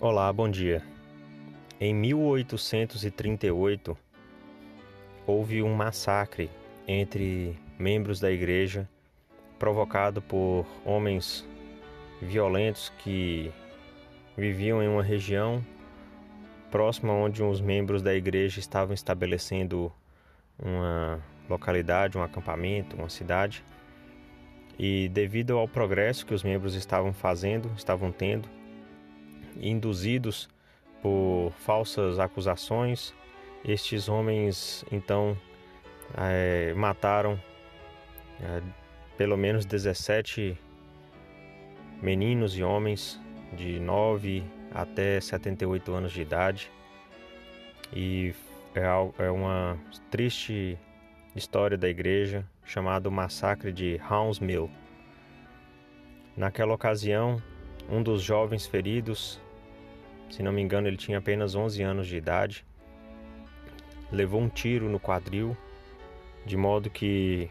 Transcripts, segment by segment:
Olá, bom dia. Em 1838, houve um massacre entre membros da igreja provocado por homens violentos que viviam em uma região próxima onde os membros da igreja estavam estabelecendo uma localidade, um acampamento, uma cidade. E devido ao progresso que os membros estavam fazendo, estavam tendo, induzidos por falsas acusações, estes homens então é, mataram é, pelo menos 17 meninos e homens de 9 até 78 anos de idade. E é, é uma triste história da igreja chamado Massacre de Hounds Mill. Naquela ocasião, um dos jovens feridos, se não me engano, ele tinha apenas 11 anos de idade, levou um tiro no quadril, de modo que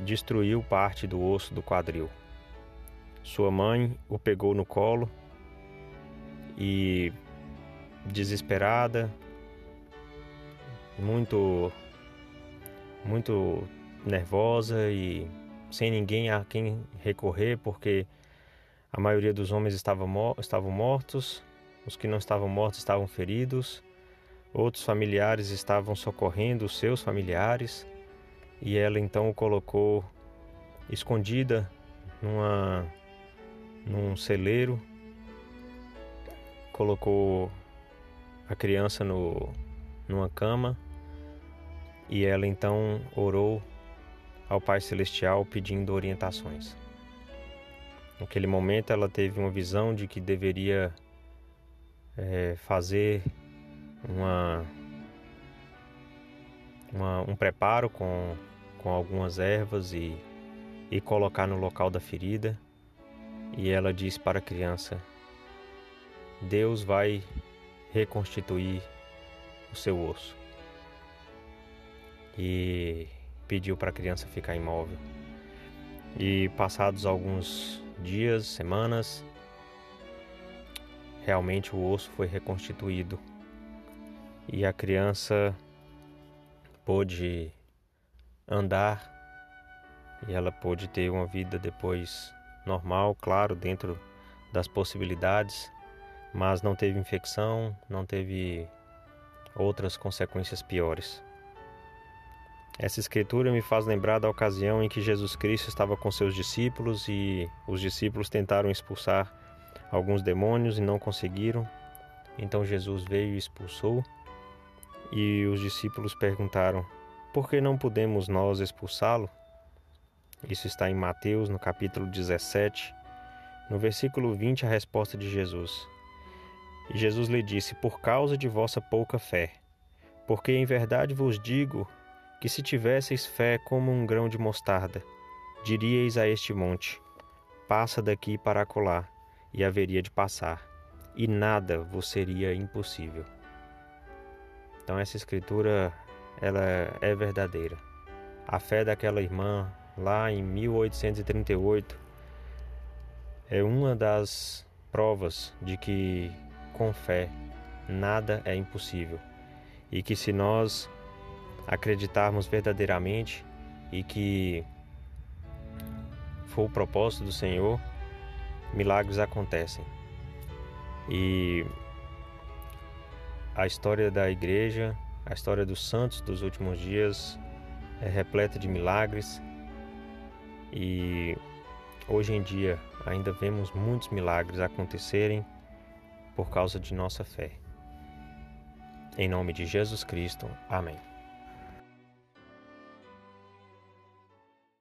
destruiu parte do osso do quadril. Sua mãe o pegou no colo e, desesperada, muito, muito nervosa e sem ninguém a quem recorrer, porque a maioria dos homens estava estavam mortos, os que não estavam mortos estavam feridos, outros familiares estavam socorrendo os seus familiares, e ela então o colocou escondida numa num celeiro, colocou a criança no, numa cama. E ela então orou ao Pai Celestial pedindo orientações. Naquele momento ela teve uma visão de que deveria é, fazer uma, uma, um preparo com, com algumas ervas e, e colocar no local da ferida. E ela disse para a criança: Deus vai reconstituir o seu osso. E pediu para a criança ficar imóvel. E passados alguns dias, semanas, realmente o osso foi reconstituído e a criança pôde andar e ela pôde ter uma vida depois normal, claro, dentro das possibilidades, mas não teve infecção, não teve outras consequências piores. Essa escritura me faz lembrar da ocasião em que Jesus Cristo estava com seus discípulos e os discípulos tentaram expulsar alguns demônios e não conseguiram. Então Jesus veio e expulsou. E os discípulos perguntaram: Por que não podemos nós expulsá-lo? Isso está em Mateus, no capítulo 17, no versículo 20, a resposta de Jesus. E Jesus lhe disse: Por causa de vossa pouca fé. Porque em verdade vos digo que se tivesseis fé como um grão de mostarda, diríeis a este monte: Passa daqui para acolá, e haveria de passar, e nada vos seria impossível. Então essa escritura ela é verdadeira. A fé daquela irmã lá em 1838 é uma das provas de que com fé nada é impossível e que se nós acreditarmos verdadeiramente e que for o propósito do Senhor, milagres acontecem. E a história da igreja, a história dos santos dos últimos dias é repleta de milagres e hoje em dia ainda vemos muitos milagres acontecerem por causa de nossa fé. Em nome de Jesus Cristo. Amém.